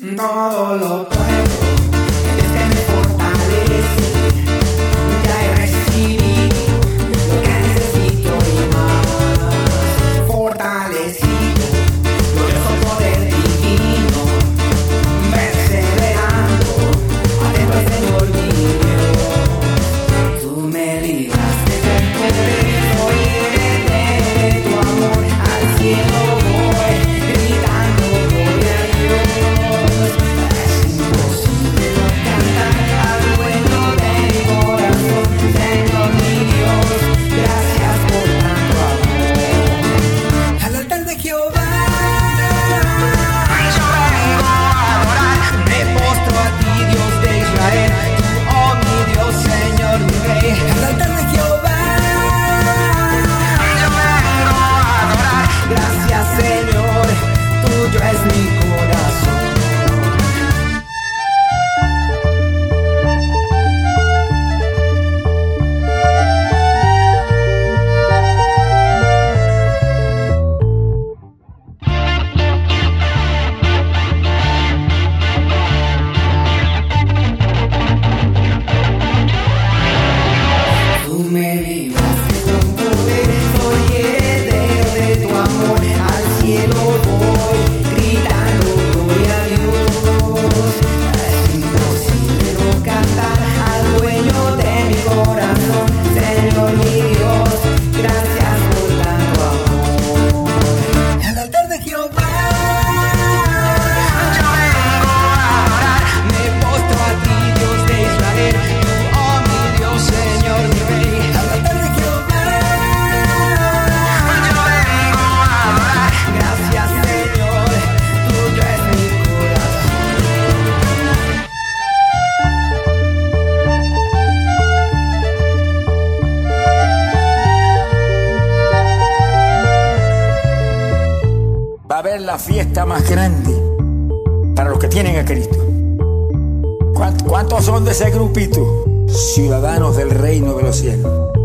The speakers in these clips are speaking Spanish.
Todo lo puedo. Eres que me You know. haber la fiesta más grande para los que tienen a Cristo. ¿Cuántos son de ese grupito? Ciudadanos del reino de los cielos.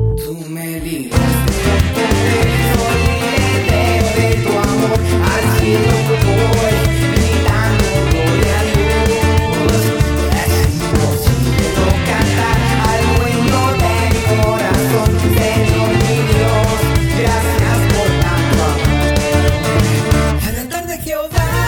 que eu vá.